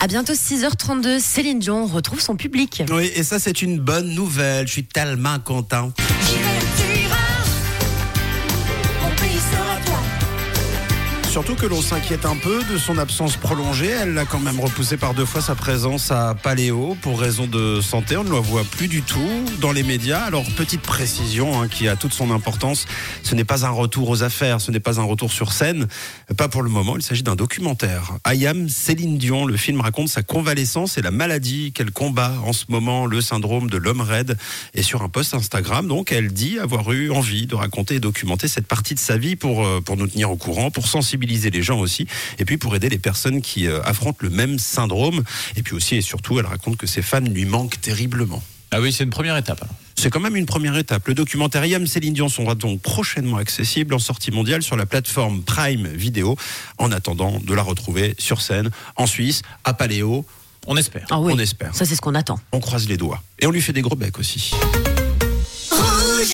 À bientôt 6h32, Céline Dion retrouve son public. Oui, et ça c'est une bonne nouvelle. Je suis tellement content. Surtout que l'on s'inquiète un peu de son absence prolongée. Elle a quand même repoussé par deux fois sa présence à Paléo pour raison de santé. On ne la voit plus du tout dans les médias. Alors, petite précision hein, qui a toute son importance. Ce n'est pas un retour aux affaires, ce n'est pas un retour sur scène. Pas pour le moment, il s'agit d'un documentaire. Ayam Céline Dion, le film raconte sa convalescence et la maladie qu'elle combat en ce moment, le syndrome de l'homme raide. Et sur un post Instagram, donc, elle dit avoir eu envie de raconter et documenter cette partie de sa vie pour, euh, pour nous tenir au courant, pour sensibiliser les gens aussi, et puis pour aider les personnes qui euh, affrontent le même syndrome. Et puis aussi et surtout, elle raconte que ses fans lui manquent terriblement. Ah oui, c'est une première étape. alors. C'est quand même une première étape. Le documentaire Yam Céline Dion sera donc prochainement accessible en sortie mondiale sur la plateforme Prime Video, en attendant de la retrouver sur scène en Suisse, à Paléo. On espère. Ah oui, On espère. Ça, c'est ce qu'on attend. On croise les doigts. Et on lui fait des gros becs aussi.